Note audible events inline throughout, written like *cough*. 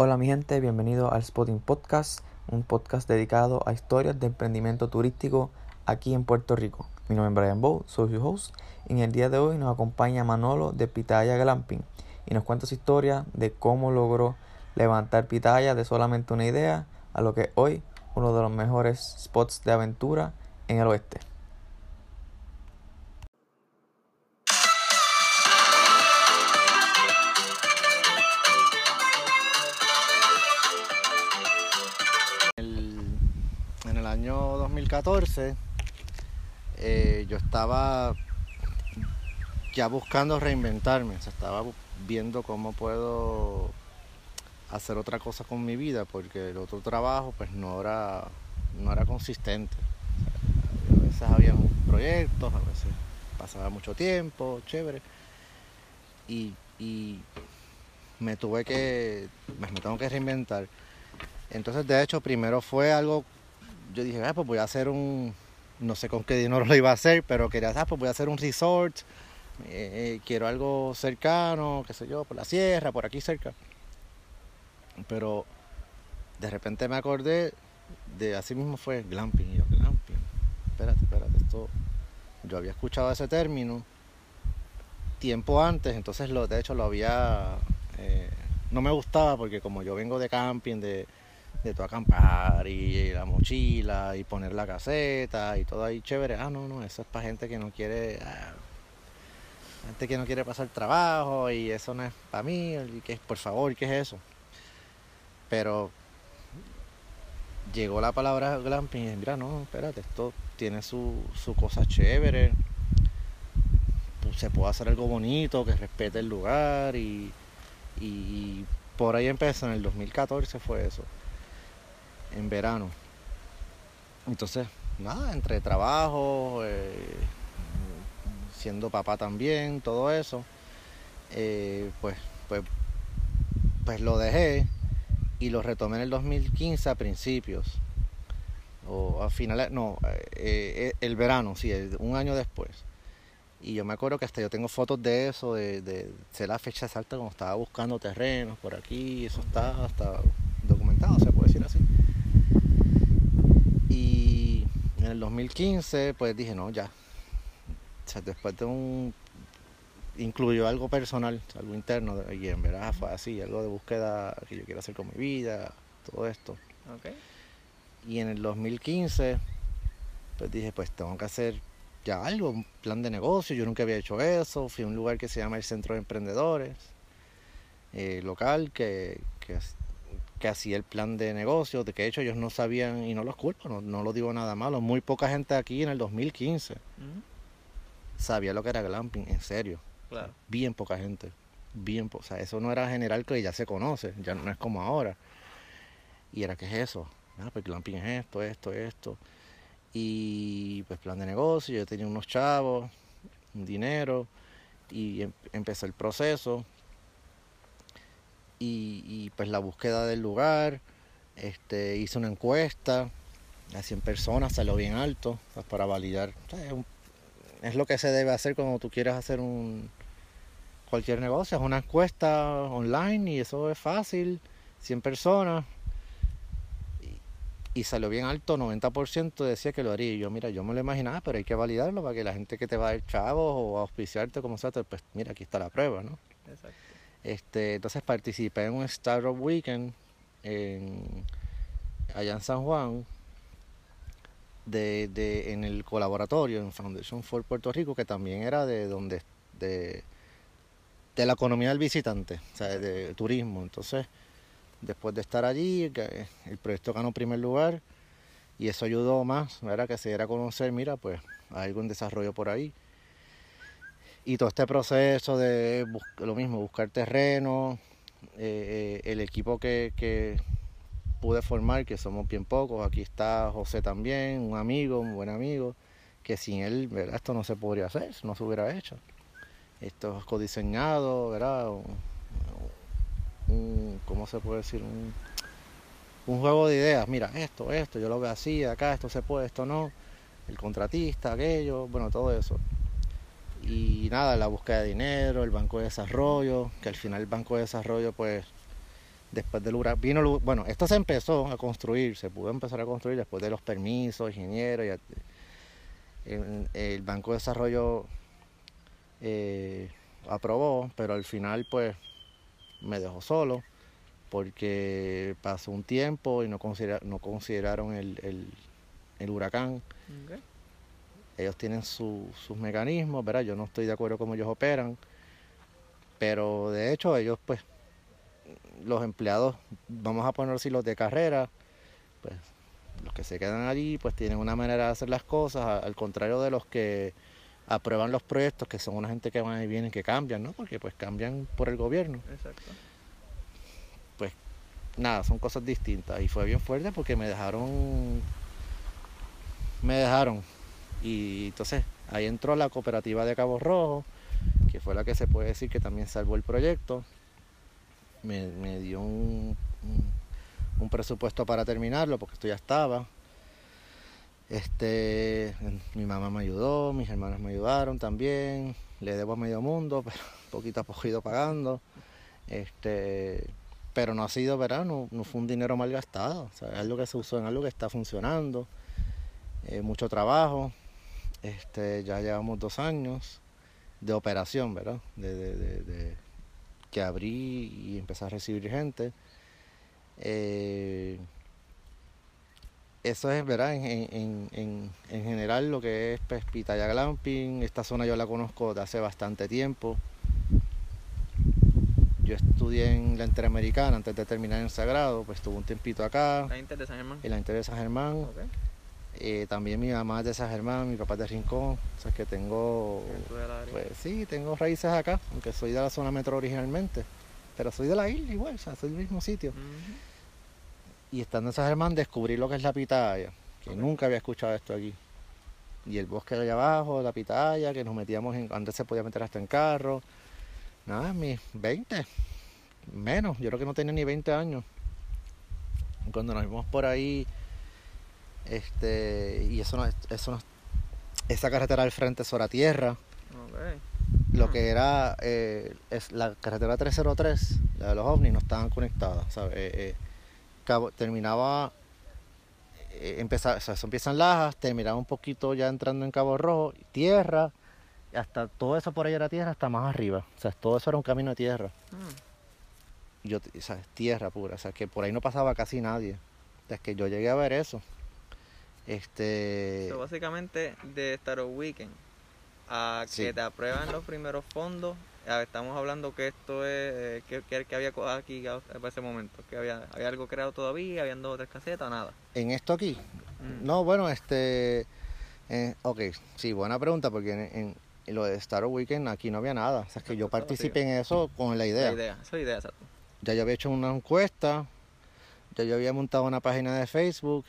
Hola mi gente, bienvenido al Spotting Podcast, un podcast dedicado a historias de emprendimiento turístico aquí en Puerto Rico. Mi nombre es Brian Bow, soy su host y en el día de hoy nos acompaña Manolo de Pitaya Glamping y nos cuenta su historia de cómo logró levantar Pitaya de solamente una idea a lo que es hoy uno de los mejores spots de aventura en el oeste. 2014 eh, yo estaba ya buscando reinventarme, o estaba viendo cómo puedo hacer otra cosa con mi vida porque el otro trabajo pues no era no era consistente. a veces había proyectos, a veces pasaba mucho tiempo, chévere. Y, y me tuve que, pues, me tengo que reinventar. Entonces, de hecho, primero fue algo, yo dije, ah, pues voy a hacer un, no sé con qué dinero *laughs* lo iba a hacer, pero quería, ah, pues voy a hacer un resort, eh, eh, quiero algo cercano, qué sé yo, por la sierra, por aquí cerca. Pero de repente me acordé de, así mismo fue glamping, y yo, glamping, espérate, espérate, esto, yo había escuchado ese término tiempo antes, entonces lo, de hecho lo había, eh, no me gustaba porque como yo vengo de camping, de de tu acampar y, la mochila y poner la caseta y todo ahí chévere. Ah, no, no, eso es para gente que no quiere, ah, gente que no quiere pasar trabajo y eso no es para mí, y que por favor, ¿qué es eso? Pero llegó la palabra glamping y dije, mira, no, espérate, esto tiene su, su cosa chévere, pues se puede hacer algo bonito, que respete el lugar y, y por ahí empezó, en el 2014 fue eso en verano. Entonces, nada, entre trabajo, eh, siendo papá también, todo eso, eh, pues, pues, pues lo dejé y lo retomé en el 2015 a principios. O a finales, no, eh, el verano, sí, un año después. Y yo me acuerdo que hasta yo tengo fotos de eso, de, de, de la fecha exacta cuando estaba buscando terrenos por aquí, eso está hasta documentado, se puede decir así. El 2015, pues dije, no, ya. O sea, después de un. Incluyó algo personal, algo interno, y en verdad fue así, algo de búsqueda que yo quiero hacer con mi vida, todo esto. Okay. Y en el 2015, pues dije, pues tengo que hacer ya algo, un plan de negocio. Yo nunca había hecho eso. Fui a un lugar que se llama el Centro de Emprendedores, eh, local, que, que que hacía el plan de negocio, de que de hecho ellos no sabían, y no los culpo, no, no lo digo nada malo, muy poca gente aquí en el 2015 sabía lo que era glamping, en serio. Claro. Bien poca gente, bien, o sea, eso no era general que ya se conoce, ya no es como ahora. Y era, ¿qué es eso? Ah, pues glamping es esto, esto, esto. Y pues plan de negocio, yo tenía unos chavos, un dinero, y em, empezó el proceso y, pues la búsqueda del lugar, este, hice una encuesta a 100 personas, salió bien alto pues, para validar. es, lo que se debe hacer cuando tú quieres hacer un cualquier negocio, es una encuesta online y eso es fácil, 100 personas. Y, salió bien alto, 90% decía que lo haría. Y yo, mira, yo me lo imaginaba, pero hay que validarlo para que la gente que te va a dar chavos o a auspiciarte, como sea, pues mira, aquí está la prueba, ¿no? Exacto. Este, entonces participé en un Startup Weekend en, allá en San Juan, en el colaboratorio, en Foundation for Puerto Rico, que también era de donde de, la economía del visitante, o sea, de, turismo. Entonces, después de estar allí, el proyecto ganó primer lugar y eso ayudó más, era que se diera a conocer, mira, pues hay algún desarrollo por ahí. Y todo este proceso de lo mismo, buscar terreno, eh, eh, el equipo que, pude formar, que somos bien pocos, aquí está José también, un amigo, un buen amigo, que sin él, ¿verdad? Esto no se podría hacer, no se hubiera hecho. Esto es codiseñado, ¿verdad? Un, ¿Cómo se puede decir? Un, un juego de ideas, mira, esto, esto, yo lo veo así, acá, esto se puede, esto no, el contratista, aquello, bueno, todo eso y nada, la búsqueda de dinero, el banco de desarrollo, que al final el banco de desarrollo pues después del huracán, vino, bueno, esto se empezó a construir, se pudo empezar a construir después de los permisos, ingenieros, el, Banco de Desarrollo eh, aprobó, pero al final pues me dejó solo porque pasó un tiempo y no, considera- no consideraron el, huracán. Ellos tienen su- sus mecanismos, ¿verdad? Yo no estoy de acuerdo cómo ellos operan, pero de hecho ellos pues los empleados, vamos a poner así los de carrera, pues los que se quedan allí pues tienen una manera de hacer las cosas, al contrario de los que aprueban los proyectos, que son una gente que van y vienen, que cambian, ¿no? Porque pues cambian por el gobierno. Exacto. Nada, son cosas distintas. Y fue bien fuerte porque me dejaron, me dejaron. Y entonces ahí entró la cooperativa de Cabo Rojo, que fue la que se puede decir que también salvó el proyecto. Me, me dio un, un- presupuesto para terminarlo porque esto ya estaba. Este, mi mamá me ayudó, mis hermanos me ayudaron también. Le debo a medio mundo, *laughs* pero poquito a poco ido pagando. Este, pero no ha sido, ¿verdad? No, fue un dinero mal gastado. Es algo que se usó en algo que está funcionando. Eh, mucho trabajo. Este, ya llevamos dos años de operación, ¿verdad? De, de- de- de que abrí y empecé a recibir gente. Eh, eso es, ¿verdad? En, en- en- en general lo que es pues, Pitaya Glamping. Esta zona yo la conozco de hace bastante tiempo. Yo estudié en la Interamericana antes de terminar en Sagrado, pues estuve un tiempito acá, La Inter de San Germán. en la Inter de San Germán. Ok. Eh, también mi mamá es de San Germán, mi papá es de Rincón. O sea que tengo, pues sí, tengo raíces acá, aunque soy de la zona metro originalmente. Pero soy de la isla igual, o sea, soy del mismo sitio. Y estando en San Germán descubrí lo que es la pitaya, que nunca había escuchado esto aquí. Y el bosque de allá abajo, la pitaya, que nos metíamos en, antes se podía meter hasta en carro. Nada, mis 20, menos, yo creo que no tenía ni 20 años. Cuando nos vimos por ahí, este, y eso no, eso no, esa carretera al frente es hora tierra, lo Ah. que era eh, es la carretera 303, la de los ovnis, no estaban conectadas. ¿sabes? Eh, eh, Cabo- terminaba, empezaba, o sea, eso empieza en Lajas, terminaba un poquito ya entrando en Cabo Rojo, tierra, hasta todo eso por ahí era tierra, hasta más arriba. O sea, todo eso era un camino de tierra. Ah, Yo, o sea, tierra pura, o sea, que por ahí no pasaba casi nadie. O sea, es que yo llegué a ver eso. Este. so, básicamente de Star Weekend a que Sí. te aprueban los primeros fondos. ah, Estamos hablando que esto es. eh, que, que, que había co- aquí ah, para ese momento. Que había, había algo creado todavía, habían dos o tres casetas, nada. En esto aquí, Mm. No, bueno, este. eh, ok, sí, buena pregunta, porque en, en- en lo de Star Weekend aquí no había nada. O sea, es que yo participé en eso con la idea. La idea, esa idea, exacto. Ya yo había hecho una encuesta, ya yo había montado una página de Facebook,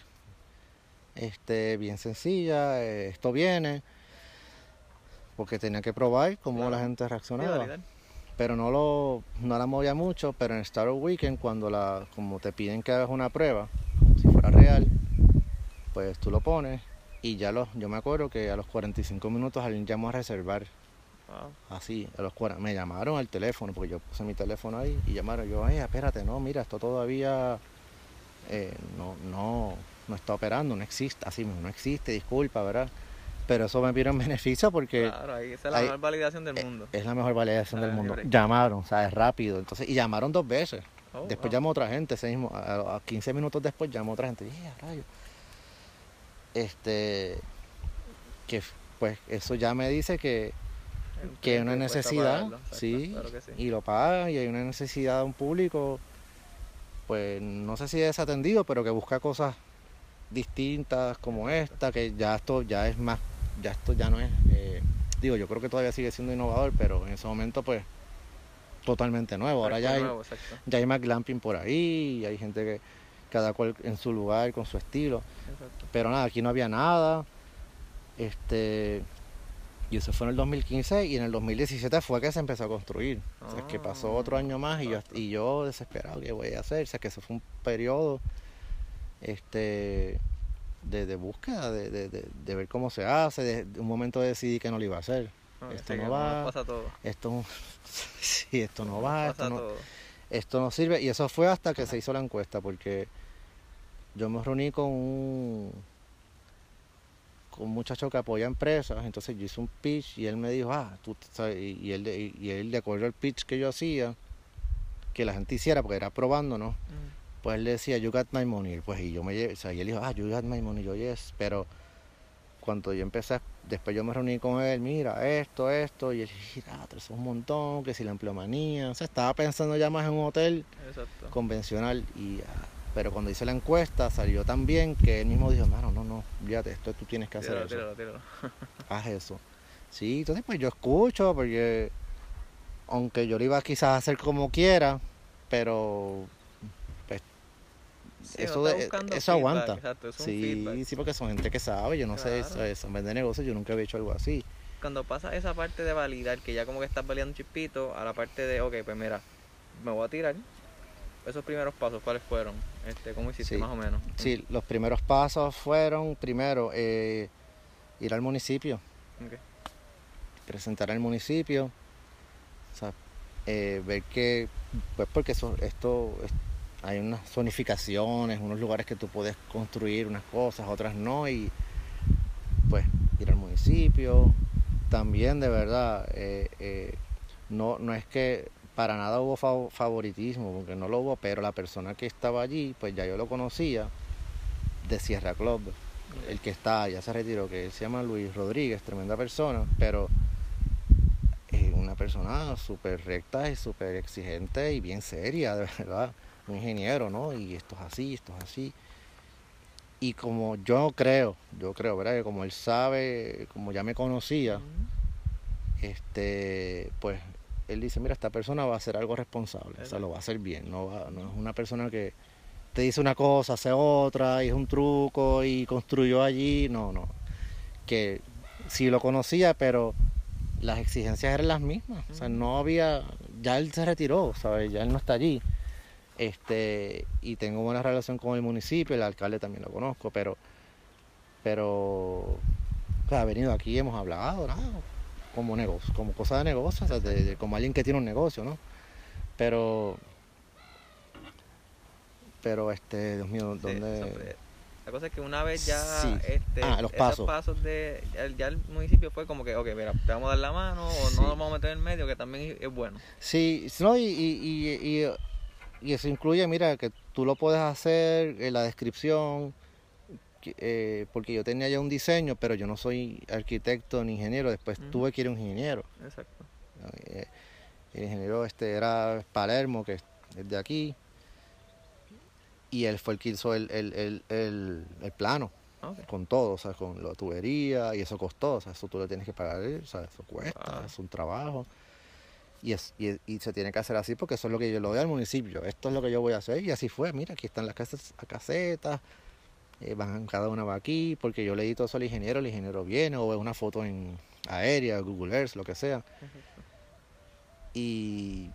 este, bien sencilla, eh, esto viene, porque tenía que probar cómo Claro. la gente reaccionaba. pero no lo no la movía mucho pero en Star Weekend cuando la como te piden que hagas una prueba si fuera real pues tú lo pones y ya los yo me acuerdo que a los 45 minutos alguien llamó a reservar Wow. así a los 40 me llamaron al teléfono porque yo puse mi teléfono ahí y llamaron yo ay espérate no mira esto todavía eh, no no no está operando no existe así mismo no existe disculpa verdad pero eso me vino en *laughs* beneficio porque Claro, ahí esa es la ahí- mejor validación del eh, mundo. es la mejor validación del mundo. Llamaron, ¿sabes? Rápido. Entonces, y llamaron dos veces. Oh, después wow. llamó otra gente, ese mismo, a, a 15 minutos después llamó otra gente. Dije, "Ah, rayo. Este, que pues eso ya me dice que, que hay una necesidad, pagarlo, exacto, sí, claro que sí. y lo paga y hay una necesidad de un público, pues no sé si desatendido, pero que busca cosas distintas como esta, que ya esto ya es más, ya esto ya no es, eh, digo, yo creo que todavía sigue siendo innovador, pero en ese momento pues totalmente nuevo. Ahora ya hay, nuevo, ya hay más glamping por ahí, y hay gente que cada cual en su lugar, con su estilo. exacto. Pero nada, aquí no había nada. Este, y eso fue en el 2015 y en el 2017 fue que se empezó a construir. O sea, es que pasó otro año más y yo, y yo desesperado, ¿qué voy a hacer? O sea, que eso fue un periodo este, de, de búsqueda, de, de- de- de ver cómo se hace, de, un momento decidí que no lo iba a hacer. No, esto sí, no va, pasa todo. Esto, *laughs* sí, esto no va, esto no, esto no sirve. Y eso fue hasta que se hizo la encuesta, porque yo me reuní con un, con un muchacho que apoya empresas, entonces yo hice un pitch y él me dijo, ah, tú sabes, y, él, y él de acuerdo al pitch que yo hacía, que la gente hiciera, porque era probando, ¿no? Mm. Pues él decía, you got my money, pues y yo me o sea, y él dijo, ah, you got my money, yo yes, pero cuando yo empecé, después yo me reuní con él, mira, esto, esto, y él dije, ah, es un montón, que si la empleomanía, o sea, estaba pensando ya más en un hotel convencional, y, ah, pero cuando hice la encuesta salió tan bien que él mismo dijo, no, no, no, fíjate, esto tú tienes que hacer eso. *laughs* Haz eso. Sí, entonces pues yo escucho, porque aunque yo lo iba quizás a hacer como quiera, pero eso, eso aguanta. sí, sí, porque son gente que sabe, yo no sé, eso, eso, en vez de negocios yo nunca había hecho algo así. Cuando pasa esa parte de validar, que ya como que estás validando un chispito, a la parte de, ok, pues mira, me voy a tirar. Esos primeros pasos, ¿cuáles fueron? Este, ¿Cómo hiciste más o menos? Sí, los primeros pasos fueron, primero, eh, ir al municipio. Presentar al municipio. O sea, eh, ver que, pues porque eso, esto hay unas zonificaciones, unos lugares que tú puedes construir unas cosas, otras no, y pues ir al municipio. También de verdad, eh, eh, no, no es que para nada hubo favoritismo, porque no lo hubo, pero la persona que estaba allí, pues ya yo lo conocía de Sierra Club, el que está, ya se retiró, que se llama Luis Rodríguez, tremenda persona, pero es una persona súper recta y súper exigente y bien seria, de verdad un ingeniero, ¿no? Y esto es así, esto es así. Y como yo creo, yo creo, ¿verdad? Que como él sabe, como ya me conocía, este, pues él dice, mira, esta persona va a hacer algo responsable, o sea, lo va a hacer bien, no, no es una persona que te dice una cosa, hace otra, y es un truco, y construyó allí, no, no. Que sí lo conocía, pero las exigencias eran las mismas, o sea, no había, ya él se retiró, ¿sabes? Ya él no está allí. Este, y tengo buena relación con el municipio, el alcalde también lo conozco, pero, pero, ha venido aquí, hemos hablado, como negocio, como cosa de negocio, como alguien que tiene un negocio, ¿no? Pero, pero este, Dios mío, ¿dónde? la cosa es que una vez ya este, ah, los pasos. pasos de ya, el municipio fue como que, ok, mira, te vamos a dar la mano o no nos vamos a meter en medio, que también es bueno. Sí, no, y, y, y y eso incluye, mira, que tú lo puedes hacer en la descripción, eh, porque yo tenía ya un diseño, pero yo no soy arquitecto ni ingeniero, después tuve que ir a un ingeniero. Exacto. Eh, el ingeniero este era Palermo, que es de aquí, y él fue el que hizo el, el, el, el plano. Con todo, o sea, con la tubería y eso costó, o sea, eso tú le tienes que pagar, o sea, eso cuesta, es un trabajo. Y, es, y, se tiene que hacer así porque eso es lo que yo lo doy al municipio. Esto es lo que yo voy a hacer y así fue. Mira, aquí están las casas, casetas, eh, van, cada una va aquí, porque yo le di todo eso al ingeniero, el ingeniero viene o ve una foto en aérea, Google Earth, lo que sea. Y,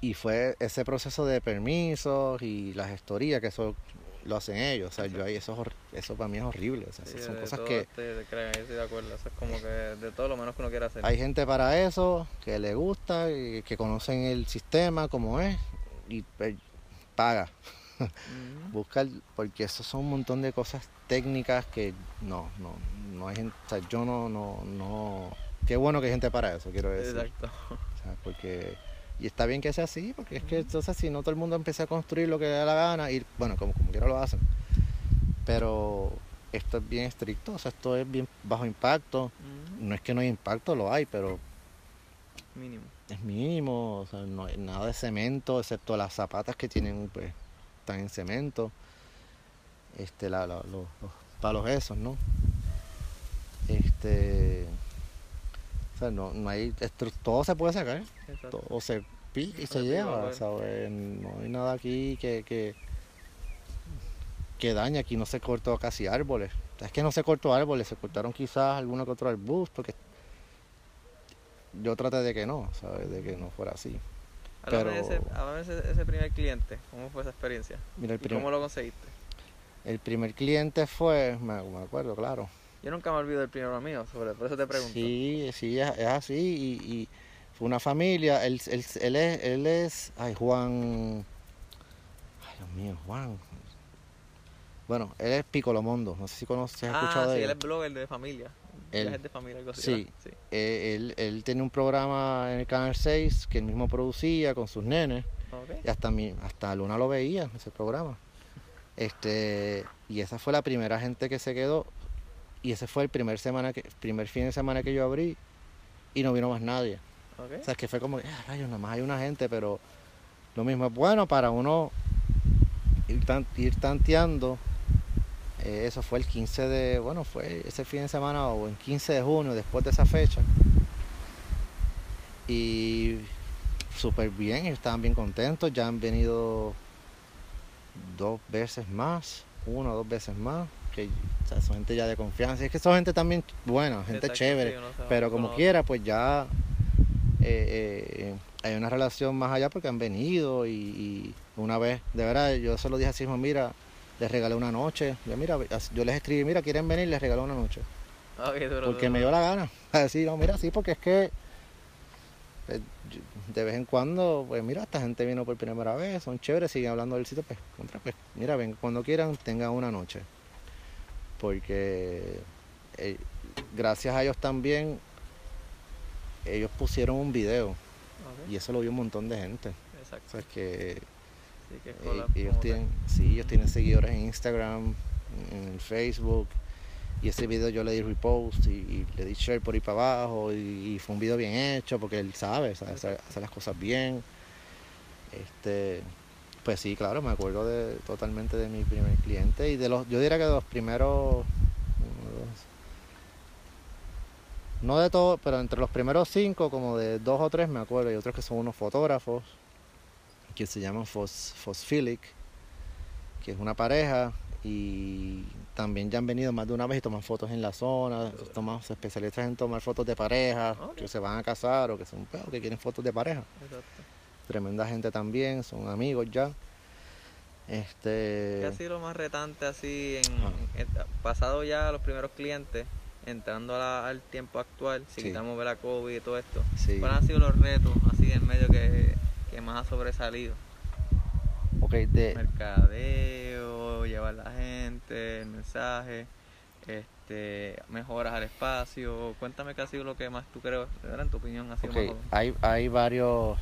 y fue ese proceso de permisos y la gestoría, que eso lo hacen ellos. O sea, yo ahí eso, eso para mí es horrible. O sea, son cosas que. Crean, estoy de acuerdo. Eso es como que de todo lo menos que uno quiere hacer. Hay gente para eso, que le gusta, y que conocen el sistema como es, y pues, paga. Busca, porque eso son un montón de cosas técnicas que no, no, no hay gente. O sea, yo no, no, no. Qué bueno que hay gente para eso, quiero decir. Exacto. O sea, porque y está bien que sea así, porque es que entonces si no todo el mundo empieza a construir lo que le da la gana, y bueno, como, como quiera lo hacen. Pero esto es bien estricto, o sea, esto es bien bajo impacto. No es que no hay impacto, lo hay, pero... Mínimo. Es mínimo, o sea, no hay nada de cemento, excepto las zapatas que tienen, pues, están en cemento. Este, la, los, palos esos, ¿no? Este no, no hay, todo se puede sacar, todo se pica y se lleva, No hay nada aquí que, que, que daña, aquí no se cortó casi árboles. Es que no se cortó árboles, se cortaron quizás alguno que otro arbusto, porque yo traté de que no, ¿sabes? De que no fuera así. Pero... ese, ese, primer cliente, ¿cómo fue esa experiencia? Mira, el ¿Cómo lo conseguiste? El primer cliente fue, me acuerdo, claro, yo nunca me olvido del primero mío, sobre, por eso te pregunto. Sí, sí, es, así y, fue una familia, él, él, él es, él es, ay, Juan, ay, Dios mío, Juan. Bueno, él es Picolomondo, no sé si conoces, si has Ah, escuchado sí, de él él. es blogger de familia. Él. Viajes de familia, algo así. Sí. sí. Eh, él, él tiene un programa en el Canal 6 que él mismo producía con sus nenes. Ok. Y hasta, mi, hasta Luna lo veía, ese programa. Este, y esa fue la primera gente que se quedó. Y ese fue el primer, semana que, primer fin de semana que yo abrí. Y no vino más nadie. O sea, que fue como, ah, rayos, nada más hay una gente, pero lo mismo es bueno para uno ir, tan- ir tanteando. Eh, eso fue el 15 de, bueno, fue ese fin de semana o el 15 de junio, después de esa fecha. Y súper bien, estaban bien contentos, ya han venido dos veces más, una o dos veces más, que o sea, son gente ya de confianza. Y es que son gente también buena, gente Exacto, chévere. sí, Pero como quiera, pues ya eh, eh, hay una relación más allá porque han venido y, y una vez, de verdad, yo se lo dije así mismo, mira, les regalé una noche. Yo, mira, yo les escribí, mira, quieren venir, les regalé una noche. Duro, Porque duro, me dio la gana. *laughs* Así, no, mira, sí, porque es que yo- de vez en cuando, pues mira, esta gente vino por primera vez, son chéveres, siguen hablando del sitio, pues, contra, pues mira, ven, cuando quieran, tengan una noche. Porque eh, gracias a ellos también, ellos pusieron un video y eso lo vio un montón de gente. O Exacto. sea, es que Sí, que eh, ellos tienen, sí, ellos tienen seguidores en Instagram, en Facebook, y ese video yo le di repost y, y le di share por ahí para abajo, y, y fue un video bien hecho porque él sabe, sabe hacer, hacer las cosas bien. Este, pues sí, claro, me acuerdo de, totalmente de mi primer cliente y de los, yo diría que de los primeros, no de todos, pero entre los primeros cinco, como de dos o tres me acuerdo, y otros que son unos fotógrafos que se llaman Fos, Fosphilic, que es una pareja y también ya han venido más de una vez y toman fotos en la zona, toman, se especializan en tomar fotos de pareja, que se van a casar o que son pues, que quieren fotos de pareja. Exacto. Tremenda gente también, son amigos ya. ¿Qué Este ha sido lo más retante así en, Ah. en- pasado ya los primeros clientes, entrando a la- al tiempo actual, si Sí. quitamos ver la COVID y todo esto? sí. ¿Cuáles han sido los retos así en medio que, que más ha sobresalido? Ok, de, Mercadeo, llevar la gente, el mensaje, este, mejoras al espacio. Cuéntame qué ha sido lo que más tú crees, en tu opinión, ha sido ok, más hay, hay varios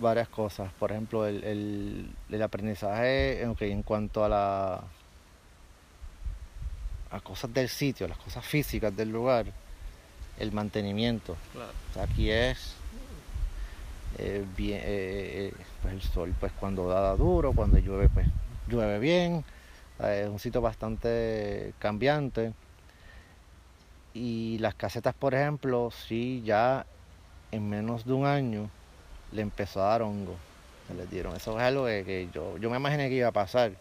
varias cosas. Por ejemplo, el, el, el aprendizaje ok, en cuanto a la a cosas del sitio, las cosas físicas del lugar, el mantenimiento. claro. O sea, aquí es eh, bien, eh, eh, pues el sol, pues cuando da, da duro, cuando llueve, pues llueve bien. Eh, es un sitio bastante cambiante. Y las casetas, por ejemplo, sí ya en menos de un año le empezó a dar hongo. Se les dieron. Eso es algo que, que yo, yo me imaginé que iba a pasar.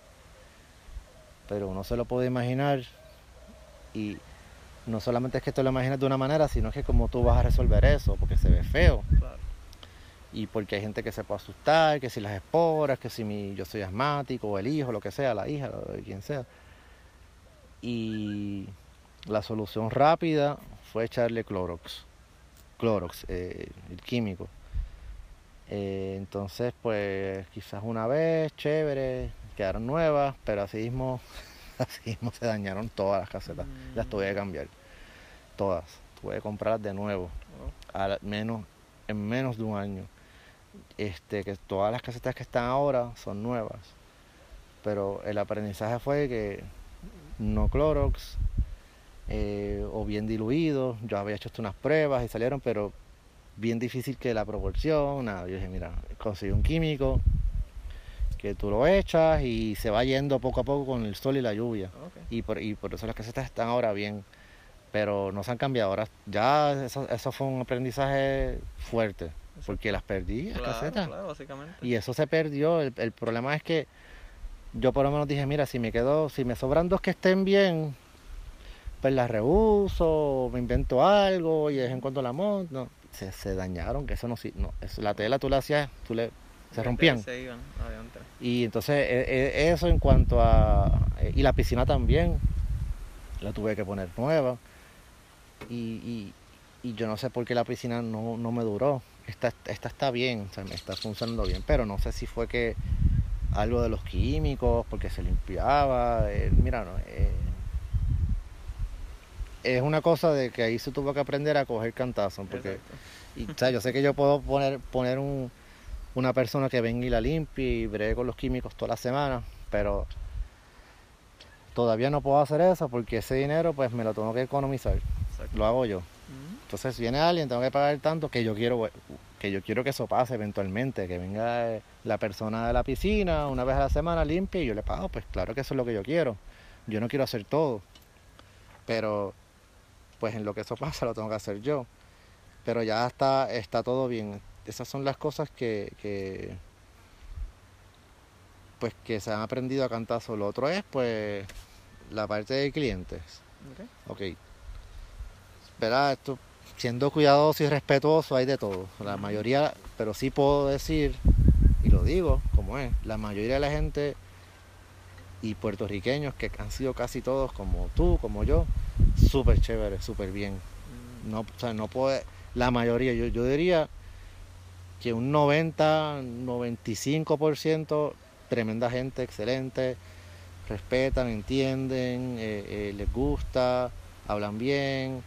Pero uno se lo puede imaginar. Y no solamente es que tú lo imaginas de una manera, sino que como tú vas a resolver eso, porque se ve feo. claro. Y porque hay gente que se puede asustar, que si las esporas, que si mi, yo soy asmático, o el hijo, lo que sea, la hija, quien sea. Y la solución rápida fue echarle Clorox. Clorox, eh, el químico. Eh, entonces, pues quizás una vez, chévere, quedaron nuevas, pero así mismo, *laughs* así mismo se dañaron todas las casetas. Las tuve que cambiar. Todas. Tuve que comprarlas de nuevo Oh, al menos en menos de un año. Este, que todas las casetas que están ahora son nuevas. Pero el aprendizaje fue que no Clorox eh, o bien diluido. Yo había hecho unas pruebas y salieron, pero bien difícil que la proporción. Nada, yo dije, mira, conseguí un químico que tú lo echas y se va yendo poco a poco con el sol y la lluvia y por, y por eso las casetas están ahora bien, pero no se han cambiado. Ahora ya eso, eso fue un aprendizaje fuerte, porque las perdí, las Claro, casetas. claro, básicamente. Y eso se perdió. El, el problema es que yo por lo menos dije, mira, si me quedo, si me sobran dos que estén bien, pues las reuso, me invento algo y de vez en cuando la monto. Se, se dañaron, que eso no, no eso, la tela tú la hacías, tú le, se rompían. Se iban, adiante. Y entonces e- e- eso en cuanto a... Y la piscina también, la tuve que poner nueva. Y, y- y yo no sé por qué la piscina no, no me duró. esta, esta está bien, o sea, me está funcionando bien, pero no sé si fue que algo de los químicos, porque se limpiaba, eh, mira, no, eh, es una cosa de que ahí se tuvo que aprender a coger cantazo, porque y, o sea, yo sé que yo puedo poner, poner un, una persona que venga y la limpie y bregue con los químicos toda la semana, pero todavía no puedo hacer eso porque ese dinero pues me lo tengo que economizar, lo hago yo. Entonces viene alguien, tengo que pagar tanto que yo quiero que yo quiero que eso pase eventualmente, que venga la persona de la piscina una vez a la semana limpia y yo le pago, pues claro que eso es lo que yo quiero. Yo no quiero hacer todo, pero pues en lo que eso pasa lo tengo que hacer yo. Pero ya está, está todo bien. Esas son las cosas que, que pues que se han aprendido a cantazo. Lo otro es pues la parte de clientes. Ok. okay. Esto siendo cuidadoso y respetuoso hay de todo. La mayoría, pero sí puedo decir, y lo digo como es, la mayoría de la gente y puertorriqueños que han sido casi todos como tú, como yo, súper chévere, súper bien. No, o sea, no puede, la mayoría, yo, yo diría que un 90, 95% tremenda gente, excelente, respetan, entienden, eh, eh, les gusta, hablan bien,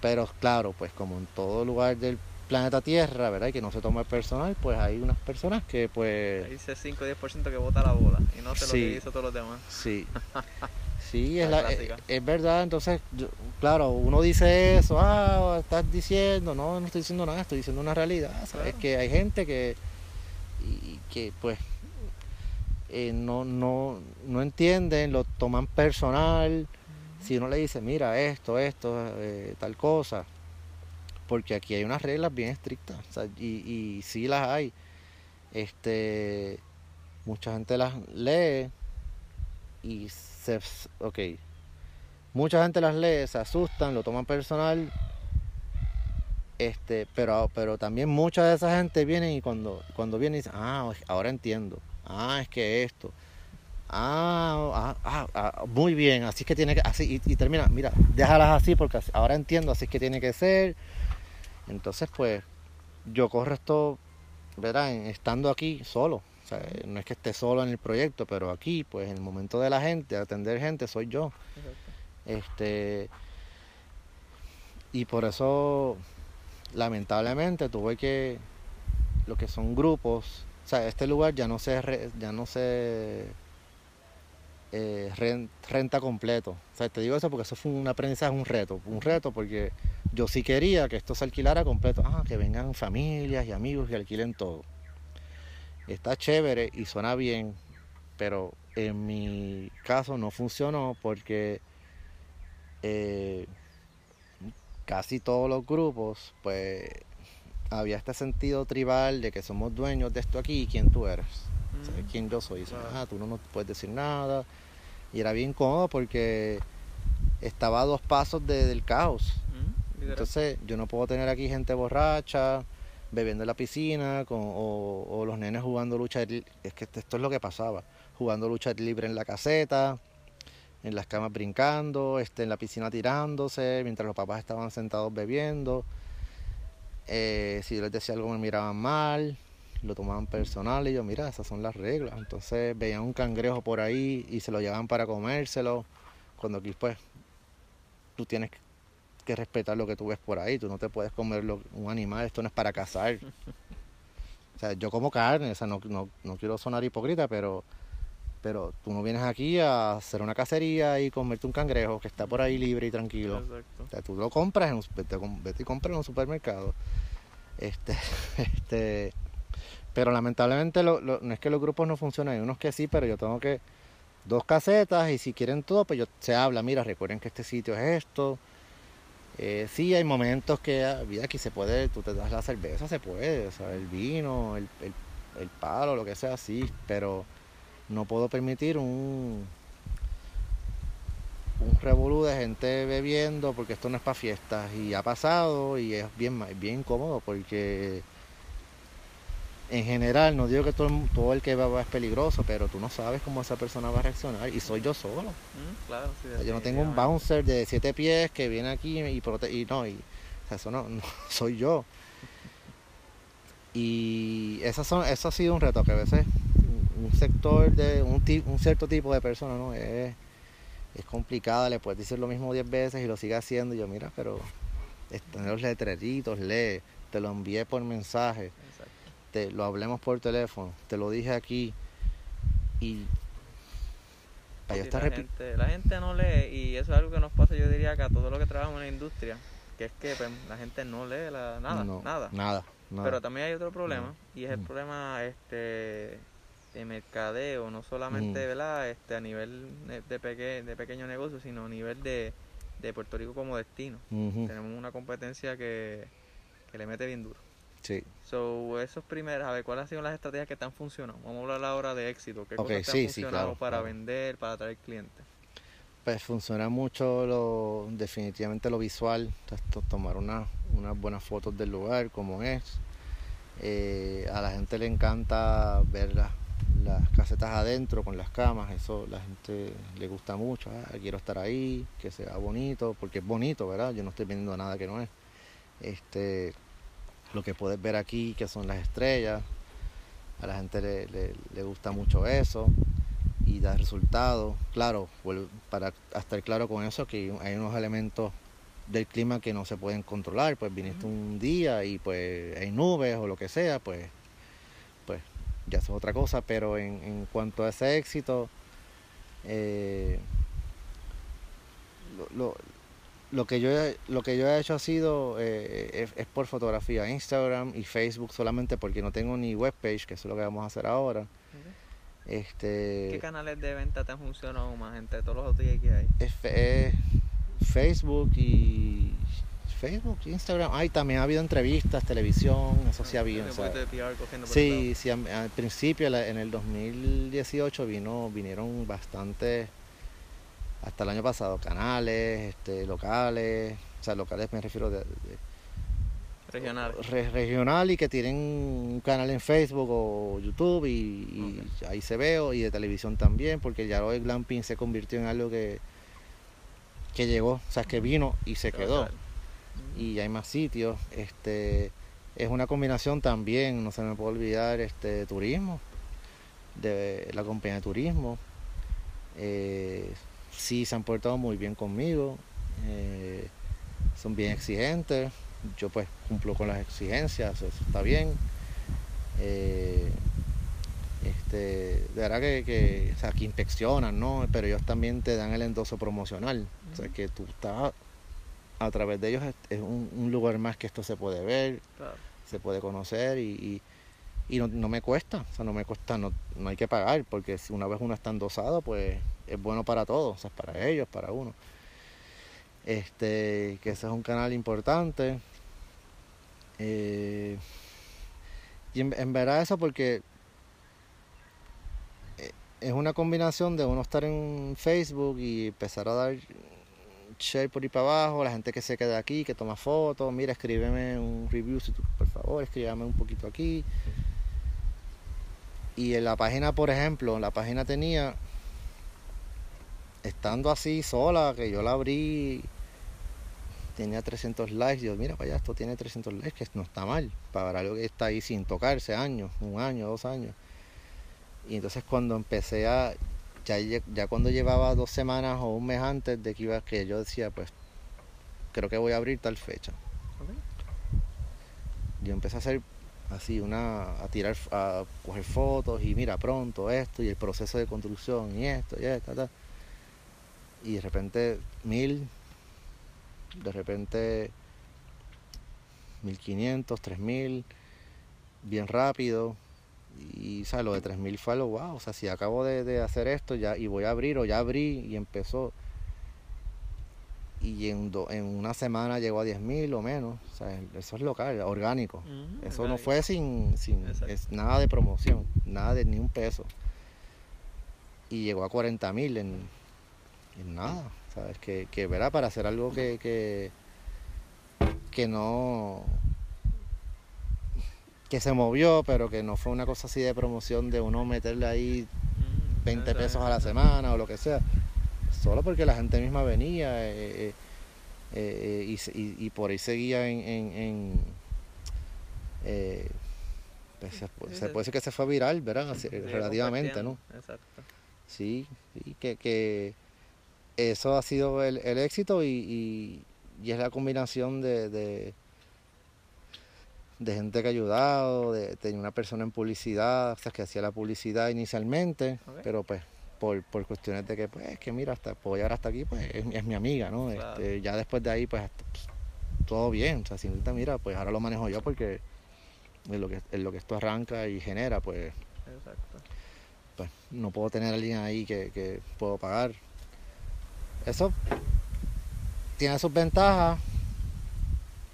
pero claro, pues como en todo lugar del planeta Tierra, ¿verdad? Y que no se toma el personal, pues hay unas personas que pues... Ese 5 o 10% que bota la bola y no se lo que hizo todos los demás. Sí. *laughs* Sí, es, la, es, verdad, entonces, claro, uno dice eso, ah, estás diciendo, no, no estoy diciendo nada, estoy diciendo una realidad, ¿sabes? Que hay gente que, y, que pues, eh, no, no, no entienden, lo toman personal, si uno le dice, mira, esto, esto, eh, tal cosa, porque aquí hay unas reglas bien estrictas, y, y sí las hay. Este, mucha gente las lee y se, ok, mucha gente las lee, se asustan, lo toman personal, este, pero, pero también mucha de esa gente viene y cuando, cuando viene dice, ah, ahora entiendo, ah, es que esto, Ah, ah, ah, muy bien, así que tiene que, así, y, termina, mira, déjalas así porque ahora entiendo, así es que tiene que ser. Entonces, pues, yo corro esto, ¿verdad? Estando aquí solo. O sea, no es que esté solo en el proyecto, pero aquí, pues, en el momento de la gente, atender gente, soy yo. Este. Y por eso, lamentablemente, tuve que. Lo que son grupos. O sea, este lugar ya no se. Ya no se eh, renta completo. O sea, te digo eso porque eso fue un aprendizaje, un reto. Un reto porque yo sí quería que esto se alquilara completo. Ah, que vengan familias y amigos y alquilen todo. Está chévere y suena bien, pero en mi caso no funcionó porque eh, casi todos los grupos, pues había este sentido tribal de que somos dueños de esto aquí y quién tú eres. ¿Sabes mm. quién yo soy? Ah, tú no nos puedes decir nada, y era bien cómodo porque estaba a dos pasos del caos. Mm, Entonces yo no puedo tener aquí gente borracha, bebiendo en la piscina, o, los nenes jugando lucha, es que esto es lo que pasaba, jugando lucha libre en la caseta, en las camas brincando, este, en la piscina tirándose, mientras los papás estaban sentados bebiendo. Eh, si yo les decía algo me miraban mal, lo tomaban personal y yo, mira, esas son las reglas. Entonces veían un cangrejo por ahí y se lo llevaban para comérselo. Cuando aquí pues tú tienes que respetar lo que tú ves por ahí, tú no te puedes comer un animal, esto no es para cazar. O sea, yo como carne, o sea, no, no, quiero sonar hipócrita, pero, pero tú no vienes aquí a hacer una cacería y comerte un cangrejo que está por ahí libre y tranquilo. O sea, tú lo compras, en un, vete, y compras en un supermercado. Este, *laughs* este, pero lamentablemente no es que los grupos no funcionan, hay unos que sí, pero yo tengo que dos casetas y si quieren todo, pues yo, se habla, mira, recuerden que este sitio es esto. Eh, sí, hay momentos que ah, aquí se puede, tú te das la cerveza, se puede, el vino, el, el, palo, lo que sea, sí, pero no puedo permitir un un revolú de gente bebiendo porque esto no es para fiestas y ha pasado y es bien, bien incómodo porque en general, no digo que todo, todo el que va es peligroso, pero tú no sabes cómo esa persona va a reaccionar y soy yo solo. Mm, claro, yo no tengo un bouncer de siete pies que viene aquí y, prote y no, y, eso *laughs* no, soy yo. Y eso, son, eso ha sido un reto, que a veces un sector de un, un cierto tipo de personas, ¿no? Es, es complicada, le puedes decir lo mismo 10 veces y lo sigue haciendo. Y yo, mira, pero están los letreritos, lee, te lo envié por mensaje, te lo hablemos por teléfono, te lo dije aquí. Y la, gente, la gente no lee y eso es algo que nos pasa, yo diría, que a todos los que trabajamos en la industria, que es que pues, la gente no lee nada, nada. Nada. Pero también hay otro problema y es el mm. problema este de mercadeo, no solamente ¿verdad? Este, a nivel de, peque, de pequeño negocio, sino a nivel de, de Puerto Rico como destino. Tenemos una competencia que, que, le mete bien duro. Sí. So, esos primeros, a ver, ¿cuáles han sido las estrategias que están funcionando? Vamos a hablar ahora de éxito. ¿Qué cosas han funcionado para vender, para atraer clientes? Pues funciona mucho lo, definitivamente lo visual, tomar unas buenas fotos del lugar como es. Eh, a la gente le encanta verlas las casetas adentro con las camas, eso la gente le gusta mucho, ah, quiero estar ahí, que sea bonito, porque es bonito, ¿verdad? Yo no estoy vendiendo nada que no es. Este, lo que puedes ver aquí, que son las estrellas, a la gente le, gusta mucho eso y da resultados. Claro, para estar claro con eso, que hay unos elementos del clima que no se pueden controlar, pues viniste un día y pues hay nubes o lo que sea, pues ya eso es otra cosa, pero en, cuanto a ese éxito, eh, lo, que yo he, lo que yo he hecho ha sido eh, es, por fotografía, Instagram y Facebook solamente porque no tengo ni webpage, que eso es lo que vamos a hacer ahora. Este, ¿Qué canales de venta te han funcionado más entre todos los otros que hay? Es, Facebook y Facebook, Instagram. Ay, también ha habido entrevistas, televisión, eso sí ha habido. Sí, sí, al principio, en el 2018 vino, vinieron bastante, hasta el año pasado, canales, este, locales, o sea, locales me refiero de, regional. regional y que tienen un canal en Facebook o YouTube y, ahí se veo y de televisión también, porque ya hoy glamping se convirtió en algo que que llegó, o sea, que vino y se quedó y hay más sitios. Este, es una combinación también, no se me puede olvidar, este turismo, de la compañía de turismo. Eh, sí se han portado muy bien conmigo, eh, son bien exigentes, yo pues cumplo con las exigencias, eso está bien. Eh, este, de verdad que, o sea, que inspeccionan, ¿no? Pero ellos también te dan el endoso promocional. O sea, que tú estás a través de ellos es, un, lugar más que esto se puede ver, se puede conocer y, no, me cuesta, o sea, no me cuesta, no, no hay que pagar, porque si una vez uno está endosado, pues es bueno para todos, o sea, para ellos, para uno. Este, que ese es un canal importante. Eh, y en, verdad eso porque eh, es una combinación de uno estar en Facebook y empezar a dar share por ahí para abajo, la gente que se queda aquí, que toma fotos, mira, escríbeme un review si tú, por favor, escríbeme un poquito aquí. Y en la página, por ejemplo, la página tenía, estando así sola, que yo la abrí, tenía 300 likes, yo, mira, para allá, esto tiene 300 likes, que no está mal, para algo que está ahí sin tocarse años, un año, dos años. Y entonces cuando empecé a, ya, cuando llevaba dos semanas o un mes antes de que iba, que yo decía, pues creo que voy a abrir tal fecha. Yo empecé a hacer así, una, a tirar, a coger fotos y mira pronto esto y el proceso de construcción y esto y esto, y de repente mil, de repente mil quinientos, tres mil, bien rápido, y ¿sabes? lo de 3000 fue algo wow, o sea, si acabo de, hacer esto ya y voy a abrir o ya abrí y empezó y en, en una semana llegó a 10.000 o menos, o sea, eso es local, orgánico. eso no fue sin, sin es nada de promoción, nada de ni un peso. Y llegó a 40.000 en, en nada, ¿sabes? Que, que verá para hacer algo que, que, que no que se movió, pero que no fue una cosa así de promoción de uno meterle ahí 20 mm, pesos a la semana o lo que sea. Solo porque la gente misma venía eh, eh, eh, y, por ahí seguía en, pues, se, puede decir que se fue viral, ¿verdad? Relativamente, ¿no? Exacto. Sí, sí que, que eso ha sido el, éxito y, es la combinación de, de, gente que ha ayudado, de, una persona en publicidad, o sea, que hacía la publicidad inicialmente, pero pues por, por, cuestiones de que, pues, que mira, hasta puedo llegar hasta aquí, pues es, mi amiga, ¿no? Este, ya después de ahí, pues, todo bien, o sea, si mira, pues ahora lo manejo yo porque es lo que, es lo que esto arranca y genera, pues, Exacto. pues no puedo tener a alguien ahí que, que puedo pagar. Eso tiene sus ventajas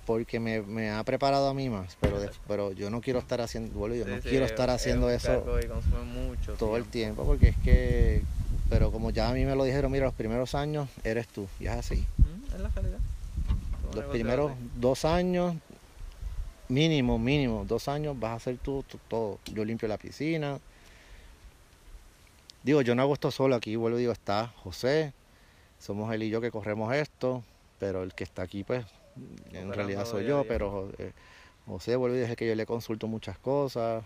porque me, me, ha preparado a mí más, pero pero yo no quiero estar haciendo, bueno, yo no quiero estar haciendo eso todo el tiempo, porque es que, pero como ya a mí me lo dijeron, mira, los primeros años eres tú, y es así. Es la calidad. Los primeros dos años, mínimo, mínimo, dos años vas a hacer tú, todo. Yo limpio la piscina. Digo, yo no hago esto solo aquí, vuelvo y digo, está José, somos él y yo que corremos esto, pero el que está aquí, pues, en realidad soy yo, pero eh, José vuelve y dice que yo le consulto muchas cosas,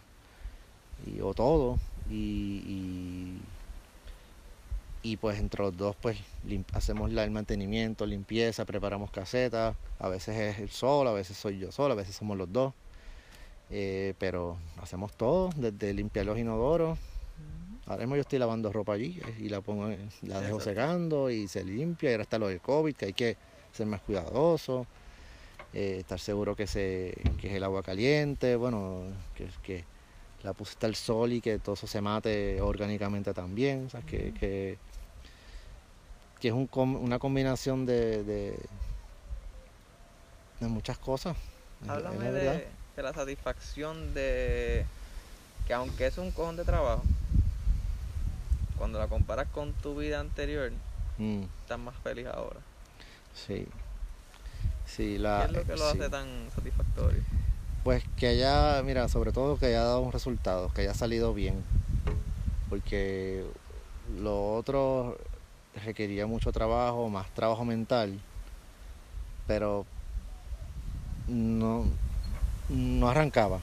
y, o todo, y, y, pues entre los dos, pues, hacemos el mantenimiento, limpieza, preparamos casetas, a veces es él solo, a veces soy yo solo, a veces somos los dos. Eh, pero hacemos todo, desde limpiar los inodoros, Ahora mismo yo estoy lavando ropa allí eh, y la pongo, la dejo secando y se limpia. Y ahora está lo del COVID, que hay que ser más cuidadoso, eh, estar seguro que, se, que es el agua caliente, bueno, que, que la pusiste al sol y que todo eso se mate orgánicamente también. O sea, que, que, es un, una combinación de, de, muchas cosas. Háblame de, de la satisfacción de que aunque es un cojón de trabajo, cuando la comparas con tu vida anterior, mm. estás más feliz ahora. Sí. Sí, la, ¿Qué es lo que lo hace tan satisfactorio? Pues que haya, mira, sobre todo que haya dado un resultado, que haya salido bien. Porque lo otro requería mucho trabajo, más trabajo mental, pero no, no arrancaba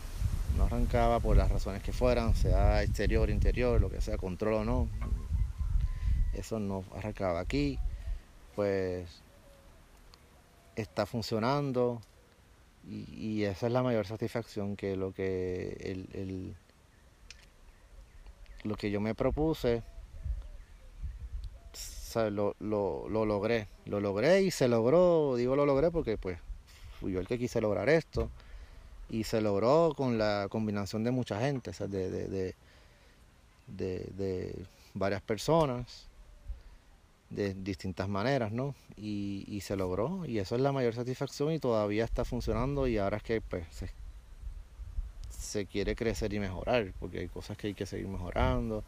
no arrancaba por las razones que fueran, sea exterior, interior, lo que sea, control o no. Eso no arrancaba aquí, pues está funcionando y, esa es la mayor satisfacción que lo que lo que yo me propuse lo, lo, lo, logré lo logré y se logró digo lo logré porque pues fui yo el que quise lograr esto y se logró con la combinación de mucha gente, de, de, varias personas, de distintas maneras, ¿no? Y, se logró, y eso es la mayor satisfacción y todavía está funcionando y ahora es que pues, se, quiere crecer y mejorar, porque hay cosas que hay que seguir mejorando.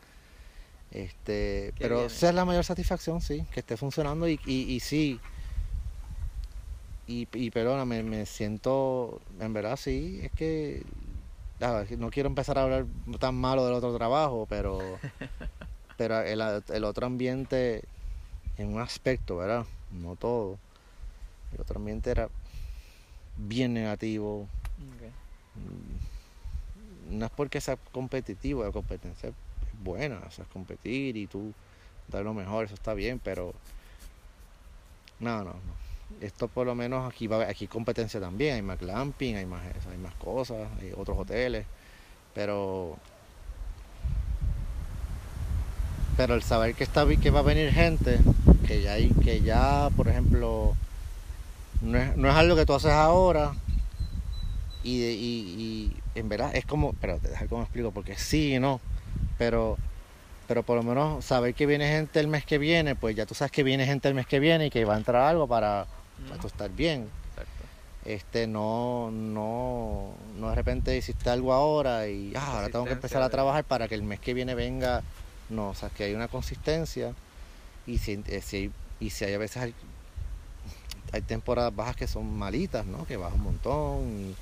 Este, pero esa es la mayor satisfacción, sí, que esté funcionando y, y, y sí, y, y perdona, me, siento, en verdad sí, es que no quiero empezar a hablar tan malo del otro trabajo, pero, *laughs* pero el, otro ambiente, en un aspecto, ¿verdad? No todo. El otro ambiente era bien negativo. Mm, no es porque sea competitivo, la competencia es buena, o sea, es competir y tú dar lo mejor, eso está bien, pero no, no, no esto por lo menos aquí va aquí competencia también, hay más glamping, hay más, hay más cosas, hay otros hoteles, pero pero el saber que está que va a venir gente, que ya hay, que ya por ejemplo no es, no es algo que tú haces ahora y, y, y en verdad es como, pero te dejar como explico, porque sí y no, pero pero por lo menos saber que viene gente el mes que viene, pues ya tú sabes que viene gente el mes que viene y que va a entrar algo para, para estar bien. Este, no, no, no de repente hiciste algo ahora y ah, ahora tengo que empezar a trabajar para que el mes que viene venga. No, o sea, que hay una consistencia y si, eh, y si hay a veces hay, hay, temporadas bajas que son malitas, ¿no? Que baja un montón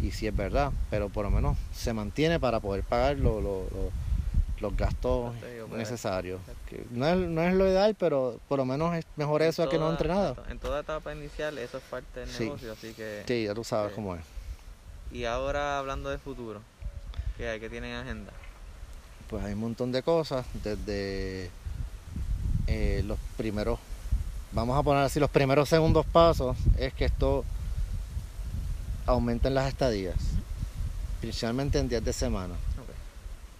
y, y sí es verdad, pero por lo menos se mantiene para poder pagar lo, lo los gastos necesarios. Que no, es, no es lo ideal, pero por lo menos es mejor eso a que no entre nada. En toda etapa inicial eso es parte del negocio, así que... Sí, ya tú sabes cómo es. Y ahora hablando de futuro, ¿Qué hay? ¿Qué tienen en agenda? Pues hay un montón de cosas, desde eh, los primeros, vamos a poner así, los primeros segundos pasos es que esto aumenten las estadías, principalmente en días de semana.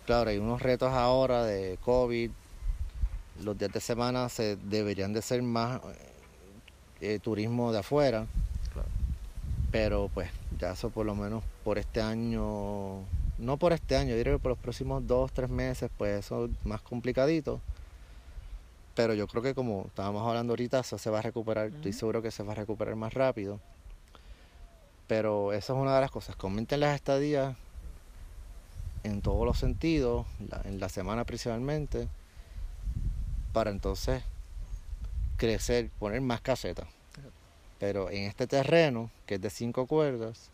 Claro, hay unos retos ahora de COVID. Los días de semana se deberían de ser más eh, turismo de afuera, Claro. pero pues ya eso por lo menos por este año, no por este año, yo diría que por los próximos dos, tres meses, pues eso es más complicadito. Pero yo creo que como estábamos hablando ahorita, eso se va a recuperar, estoy Ujú. seguro que se va a recuperar más rápido. Pero esa es una de las cosas, que aumenten las estadías en todos los sentidos, la- en la semana principalmente, para entonces crecer, poner más casetas. Pero en este terreno, que es de cinco cuerdas,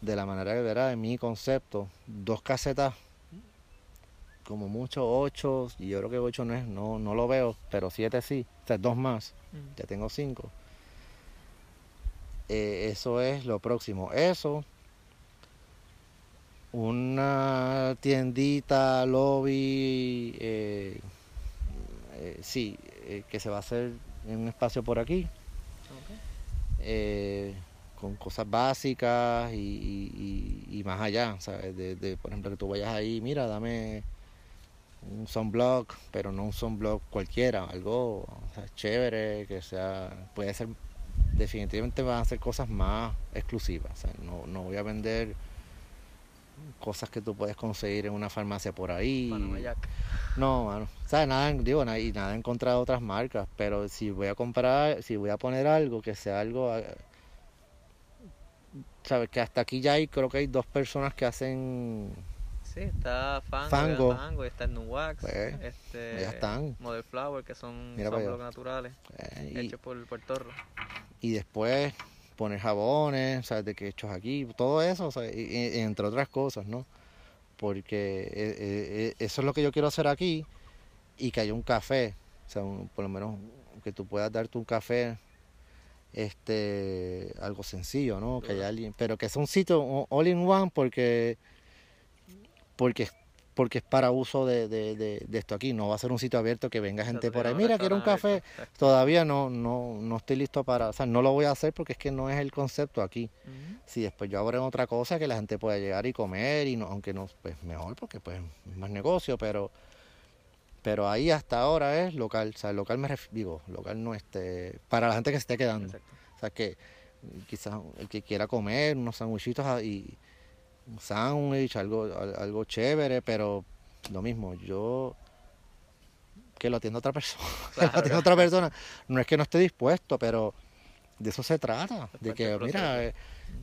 de la manera que verá, en mi concepto, dos casetas, como mucho ocho, y yo creo que ocho no es, no, no lo veo, pero siete sí, o sea, dos más, Mm. ya tengo cinco. Eh, eso es lo próximo. Eso, una tiendita, lobby, eh, eh, sí, eh, que se va a hacer en un espacio por aquí, eh, con cosas básicas y, más allá. De, de, por ejemplo, que tú vayas ahí, mira, dame un sunblock, pero no un sunblock cualquiera, algo o sea, chévere, que sea, puede ser, definitivamente van a ser cosas más exclusivas, no, no voy a vender cosas que tú puedes conseguir en una farmacia por ahí. No, mano. ¿Sabes? Nada, digo, nada, y nada en contra de otras marcas, pero si voy a comprar, si voy a poner algo, que sea algo, eh, sabes, que hasta aquí ya hay, creo que hay dos personas que hacen, Sí, está Fango, Fango. Está Nuwax, Pues, este, ya están. Model Flower, que son sunblock naturales, eh, y, hechos por Puerto y después poner jabones, ¿sabes? De que hechos aquí, todo eso, y- y- entre otras cosas, ¿no? Porque eh, eh, eh, eso es lo que yo quiero hacer aquí y que haya un café, o sea, un- por lo menos que tú puedas darte un café, este, algo sencillo, ¿no? Que haya alguien, pero que sea un sitio all in one porque, porque, porque es para uso de, de- de- de esto aquí, no va a ser un sitio abierto que venga gente por ahí, mira, quiero un café, todavía no, no, no estoy listo para, o sea, no lo voy a hacer porque es que no es el concepto aquí. Si después yo abro en otra cosa que la gente pueda llegar y comer, y no, aunque no, pues mejor porque pues es más negocio, pero pero ahí hasta ahora es local, o sea, local me digo, local no este, para la gente que se esté quedando. Exacto. O sea, que quizás el que quiera comer unos sandwichitos y sándwich, algo, al- algo chévere, pero lo mismo, yo que lo atienda otra persona, *laughs* que lo Claro. atienda otra persona, no es que no esté dispuesto, pero de eso se trata, de que, mira, eh,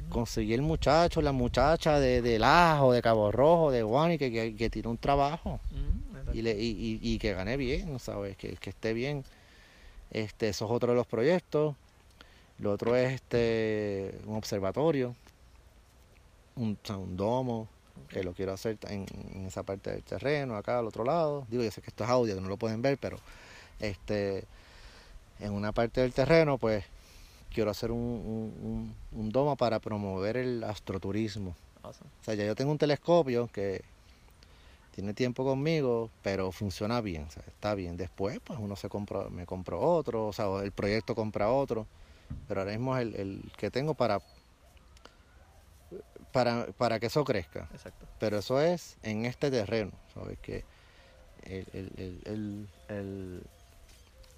Ujú. conseguir el muchacho, la muchacha de, de Lajo, de Cabo Rojo, de Guani, que, que, que tiene un trabajo y, le, y, y- y que gane bien, ¿sabes? Que, que esté bien. Este, eso es otro de los proyectos. Lo otro es este un observatorio, un, domo, que lo quiero hacer en, en esa parte del terreno, acá al otro lado. Digo, yo sé que esto es audio, que no lo pueden ver, pero este en una parte del terreno, pues quiero hacer un, un- un- un domo para promover el astroturismo. Awesome. O sea, ya yo tengo un telescopio que tiene tiempo conmigo, pero funciona bien, o sea, está bien. Después, pues uno se compra, me compro otro, o sea, el proyecto compra otro, pero ahora mismo es el, el que tengo para, para, para que eso crezca. Exacto. Pero eso es en este terreno, ¿sabes? Que el, el- el- el- el-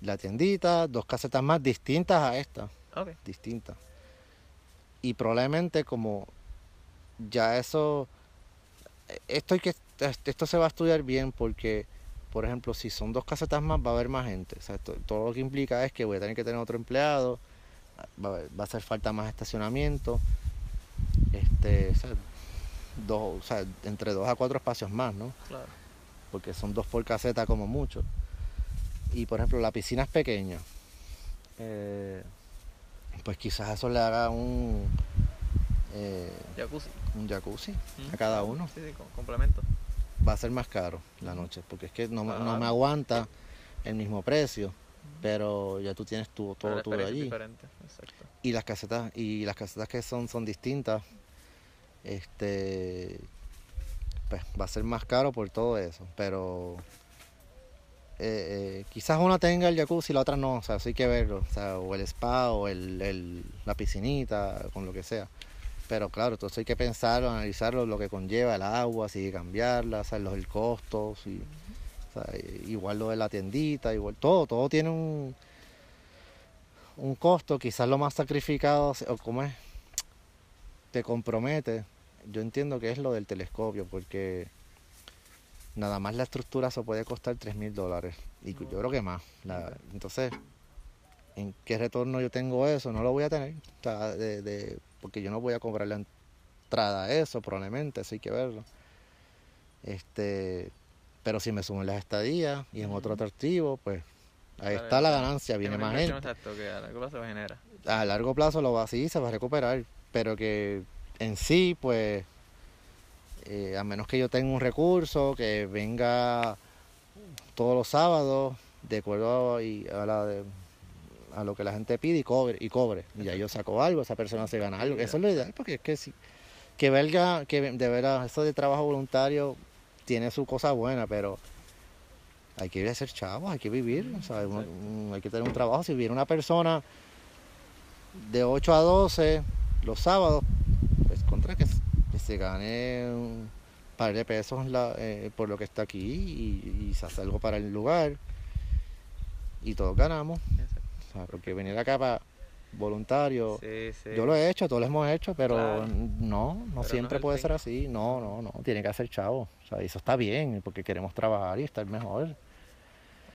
la tiendita, dos casetas más distintas a esta Ok. distintas. Y probablemente como ya eso, esto, hay que, esto se va a estudiar bien porque, por ejemplo, si son dos casetas más va a haber más gente. O sea, esto- todo lo que implica es que voy a tener que tener otro empleado, va, a haber- va a hacer falta más estacionamiento, este, o sea, dos, o sea, entre dos a cuatro espacios más, ¿no? Claro. porque son dos por caseta como mucho. Y por ejemplo, la piscina es pequeña. eh, pues quizás eso le haga un, eh, Jacuzzi. un jacuzzi Ujú. a cada uno. Sí, sí, con complemento. Va a ser más caro la Ujú. noche, porque es que no, me- no me aguanta el mismo precio, pero ya tú tienes tu, todo es allí. diferente. Exacto. Y las casetas, y las casetas que son, son distintas. Este pues va a ser más caro por todo eso. Pero eh, eh, quizás una tenga el jacuzzi y la otra no, o sea, eso hay que verlo, o, sea, o el spa o el, el, la piscinita, con lo que sea. Pero claro, entonces hay que pensarlo, analizarlo, lo que conlleva el agua, si cambiarla, o los, el costo, si, sea, igual lo de la tiendita, igual todo, todo tiene un, un costo, quizás lo más sacrificado, o como es, te compromete, yo entiendo que es lo del telescopio, porque nada más la estructura se puede costar 3 mil dólares. Y yo creo que más. entonces, ¿en qué retorno yo tengo eso? No lo voy a tener. de, porque yo no voy a cobrar la entrada a eso, probablemente, así hay que verlo. Este, pero si me sumen las estadías y en otro atractivo, pues ahí está la ganancia, viene más gente. a largo plazo va a largo plazo lo va así, se va a recuperar, pero que en sí, pues eh, a menos que yo tenga un recurso que venga todos los sábados de acuerdo a, la a lo que la gente pide y cobre y cobre. Y ya yo saco algo esa persona se gana algo. Eso es lo ideal porque es que si que verga que de veras eso de trabajo voluntario tiene su cosa buena pero hay que ir a ser chavos hay que vivir hay que tener un trabajo. Si viene una persona de 8 a 12 los sábados contra que se gane un par de pesos eh, por lo que está aquí y, se hace algo para el lugar y todos ganamos. porque venir acá para voluntario, yo lo he hecho, todos lo hemos hecho, pero no, no siempre puede ser así. No, no, no, tiene que hacer chavo. O sea, eso está bien porque queremos trabajar y estar mejor.